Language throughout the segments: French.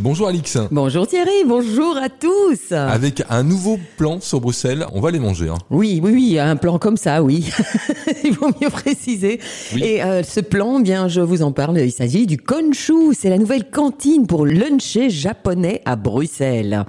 Bonjour Alix. Bonjour Thierry, bonjour à tous. Avec un nouveau plan sur Bruxelles, on va les manger. Hein. Oui, oui, oui, un plan comme ça, oui. il faut mieux préciser. Et euh, ce plan, bien, je vous en parle. Il s'agit du Konshu. C'est la nouvelle cantine pour luncher japonais à Bruxelles.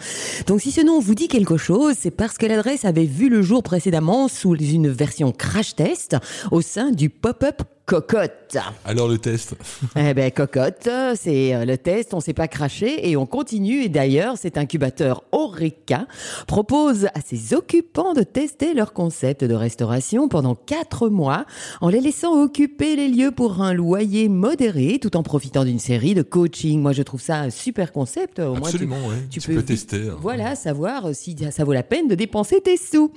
Donc, si ce nom vous dit quelque chose, c'est parce que l'adresse avait vu le jour précédemment sous une version crash test au sein du pop-up cocotte. Alors le test Eh ben cocotte, c'est euh, le test, on s'est pas craché et on continue. Et d'ailleurs, cet incubateur Oreca propose à ses occupants de tester leur concept de restauration pendant quatre mois en les laissant occuper les lieux pour un loyer modéré tout en profitant d'une série de coaching. Moi, je trouve ça un super concept. Au Absolument, moins, tu, tu, peux, tester. Hein. Voilà, savoir si ça vaut la peine de dépenser tes sous.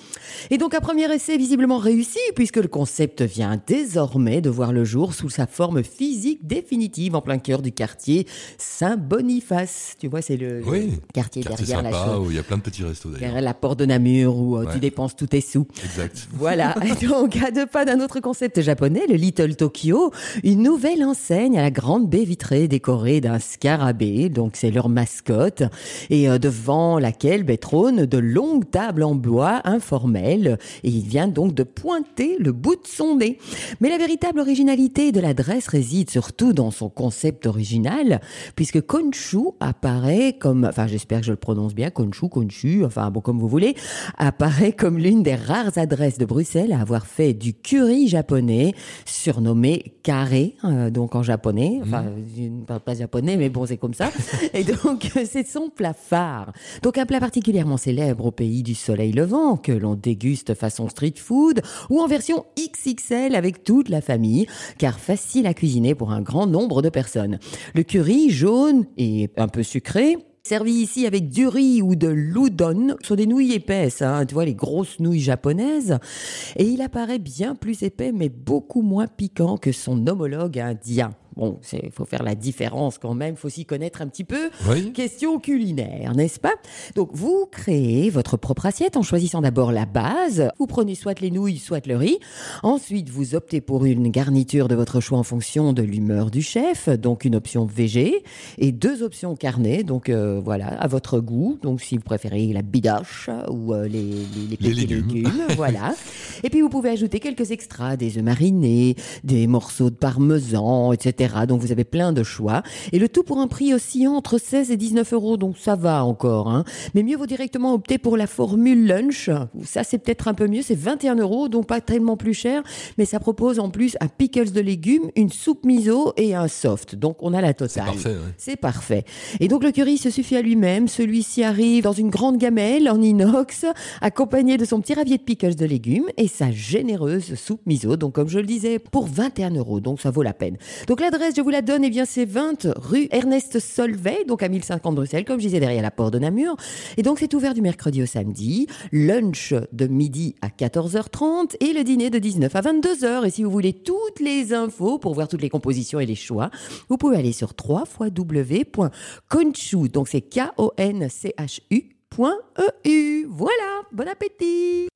Et donc un premier essai visiblement réussi puisque le concept vient désormais de voir le jour sous sa forme physique définitive en plein cœur du quartier Saint-Boniface. Tu vois, c'est le, quartier, derrière la où il y a plein de petits restos d'ailleurs. Derrière la porte de Namur où euh, tu dépenses tous tes sous. Exact. Voilà. Donc, à deux pas d'un autre concept japonais, le Little Tokyo, une nouvelle enseigne à la grande baie vitrée décorée d'un scarabée. Donc, c'est leur mascotte. Et euh, devant laquelle ben, trône de longues tables en bois informelles. Et il vient donc de pointer le bout de son nez. Mais la véritable l'originalité de l'adresse réside surtout dans son concept original, puisque Konshu apparaît comme, enfin j'espère que je le prononce bien, Konshu, Konshu, enfin bon comme vous voulez, apparaît comme l'une des rares adresses de Bruxelles à avoir fait du curry japonais, surnommé carré, euh, donc en japonais, enfin mmh. je ne parle pas japonais, mais bon c'est comme ça, et donc c'est son plat phare. Donc un plat particulièrement célèbre au pays du soleil levant, que l'on déguste façon street food, ou en version XXL avec toute la famille car facile à cuisiner pour un grand nombre de personnes. Le curry jaune et un peu sucré servi ici avec du riz ou de l'udon, sont des nouilles épaisses, hein, tu vois les grosses nouilles japonaises, et il apparaît bien plus épais mais beaucoup moins piquant que son homologue indien. Bon, il faut faire la différence quand même, il faut s'y connaître un petit peu. Question culinaire, n'est-ce pas? Donc, vous créez votre propre assiette en choisissant d'abord la base. Vous prenez soit les nouilles, soit le riz. Ensuite, vous optez pour une garniture de votre choix en fonction de l'humeur du chef, donc une option végé, et deux options carnées, donc euh, voilà, à votre goût. Donc, si vous préférez la bidache ou euh, les, les, petits légumes. voilà. Et puis, vous pouvez ajouter quelques extras, des œufs marinés, des morceaux de parmesan, etc donc vous avez plein de choix. Et le tout pour un prix oscillant entre 16 et 19 euros, donc ça va encore. Hein. Mais mieux vaut directement opter pour la formule lunch. Ça c'est peut-être un peu mieux, c'est 21 euros, donc pas tellement plus cher. Mais ça propose en plus un pickles de légumes, une soupe miso et un soft. Donc on a la totale. C'est parfait. C'est parfait. Et donc le curry se suffit à lui-même. Celui-ci arrive dans une grande gamelle en inox, accompagné de son petit ravier de pickles de légumes et sa généreuse soupe miso. Donc comme je le disais, pour 21 euros, donc ça vaut la peine. Donc l'adresse, je vous la donne, eh bien c'est 20 rue Ernest Solvay, donc à 1050 Bruxelles, comme je disais, derrière la porte de Namur. Et donc c'est ouvert du mercredi au samedi, lunch de midi à 14h30 et le dîner de 19 à 22h. Et si vous voulez toutes les infos pour voir toutes les compositions et les choix, vous pouvez aller sur www.conchu, donc c'est K-O-N-C-H-U.eu. Voilà, bon appétit